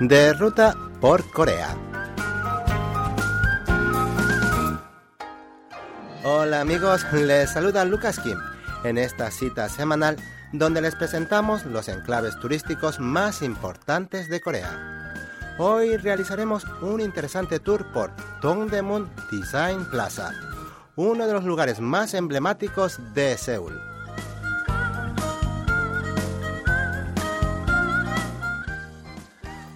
de ruta por Corea. Hola amigos, les saluda Lucas Kim en esta cita semanal donde les presentamos los enclaves turísticos más importantes de Corea. Hoy realizaremos un interesante tour por Dongdaemun Design Plaza, uno de los lugares más emblemáticos de Seúl.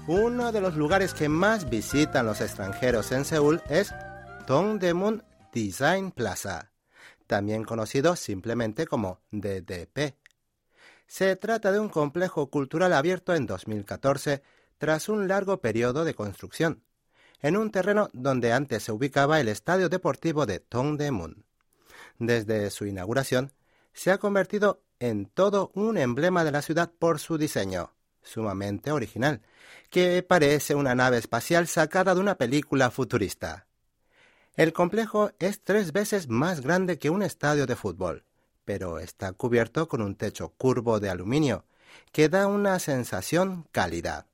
Uno de los lugares que más visitan los extranjeros en Seúl es Dongdaemun Design Plaza, también conocido simplemente como DDP. Se trata de un complejo cultural abierto en 2014 tras un largo periodo de construcción, en un terreno donde antes se ubicaba el estadio deportivo de Dongdaemun. Desde su inauguración, se ha convertido en todo un emblema de la ciudad por su diseño, sumamente original, que parece una nave espacial sacada de una película futurista. El complejo es tres veces más grande que un estadio de fútbol pero está cubierto con un techo curvo de aluminio que da una sensación cálida.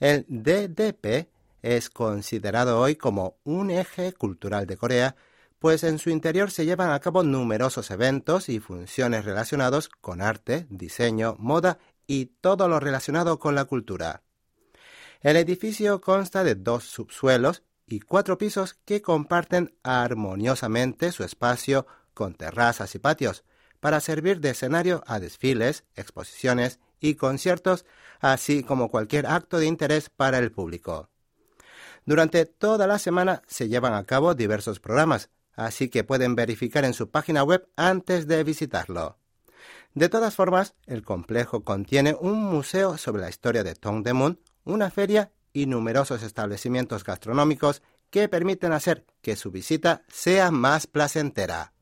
El DDP es considerado hoy como un eje cultural de Corea, pues en su interior se llevan a cabo numerosos eventos y funciones relacionados con arte, diseño, moda y todo lo relacionado con la cultura. El edificio consta de dos subsuelos y cuatro pisos que comparten armoniosamente su espacio con terrazas y patios, para servir de escenario a desfiles, exposiciones y conciertos, así como cualquier acto de interés para el público. Durante toda la semana se llevan a cabo diversos programas, así que pueden verificar en su página web antes de visitarlo. De todas formas, el complejo contiene un museo sobre la historia de Tongdaemun, una feria y numerosos establecimientos gastronómicos que permiten hacer que su visita sea más placentera.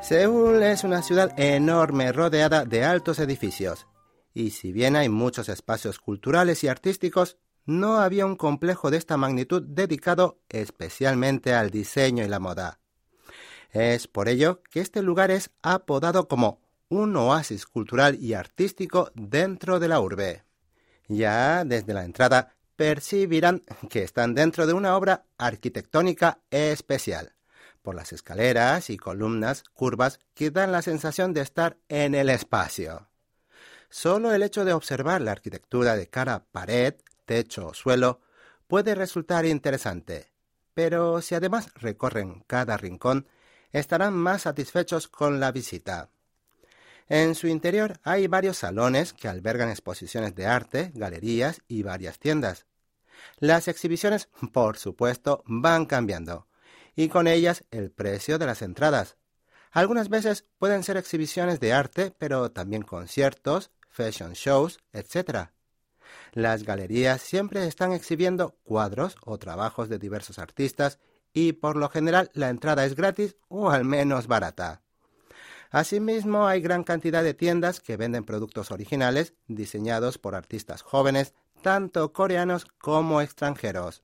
Seúl es una ciudad enorme rodeada de altos edificios, y si bien hay muchos espacios culturales y artísticos, no había un complejo de esta magnitud dedicado especialmente al diseño y la moda. Es por ello que este lugar es apodado como un oasis cultural y artístico dentro de la urbe. Ya desde la entrada percibirán que están dentro de una obra arquitectónica especial por las escaleras y columnas curvas que dan la sensación de estar en el espacio. Solo el hecho de observar la arquitectura de cara pared, techo o suelo puede resultar interesante, pero si además recorren cada rincón, estarán más satisfechos con la visita. En su interior hay varios salones que albergan exposiciones de arte, galerías y varias tiendas. Las exhibiciones, por supuesto, van cambiando y con ellas el precio de las entradas. Algunas veces pueden ser exhibiciones de arte, pero también conciertos, fashion shows, etc. Las galerías siempre están exhibiendo cuadros o trabajos de diversos artistas y por lo general la entrada es gratis o al menos barata. Asimismo, hay gran cantidad de tiendas que venden productos originales diseñados por artistas jóvenes, tanto coreanos como extranjeros.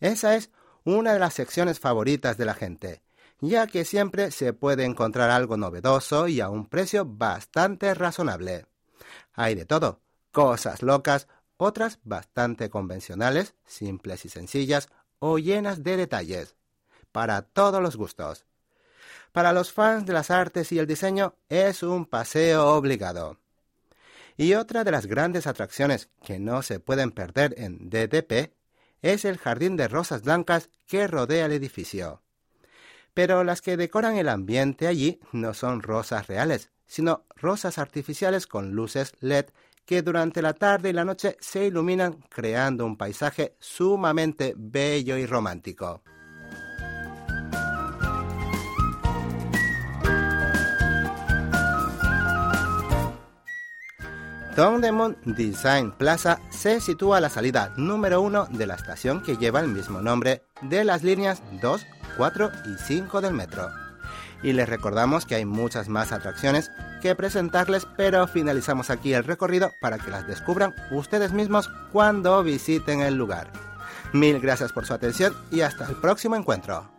Esa es una de las secciones favoritas de la gente, ya que siempre se puede encontrar algo novedoso y a un precio bastante razonable. Hay de todo, cosas locas, otras bastante convencionales, simples y sencillas o llenas de detalles, para todos los gustos. Para los fans de las artes y el diseño es un paseo obligado. Y otra de las grandes atracciones que no se pueden perder en DDP es el jardín de rosas blancas que rodea el edificio. Pero las que decoran el ambiente allí no son rosas reales, sino rosas artificiales con luces LED que durante la tarde y la noche se iluminan creando un paisaje sumamente bello y romántico. Dongdaemun Design Plaza se sitúa a la salida número 1 de la estación que lleva el mismo nombre de las líneas 2, 4 y 5 del metro. Y les recordamos que hay muchas más atracciones que presentarles, pero finalizamos aquí el recorrido para que las descubran ustedes mismos cuando visiten el lugar. Mil gracias por su atención y hasta el próximo encuentro.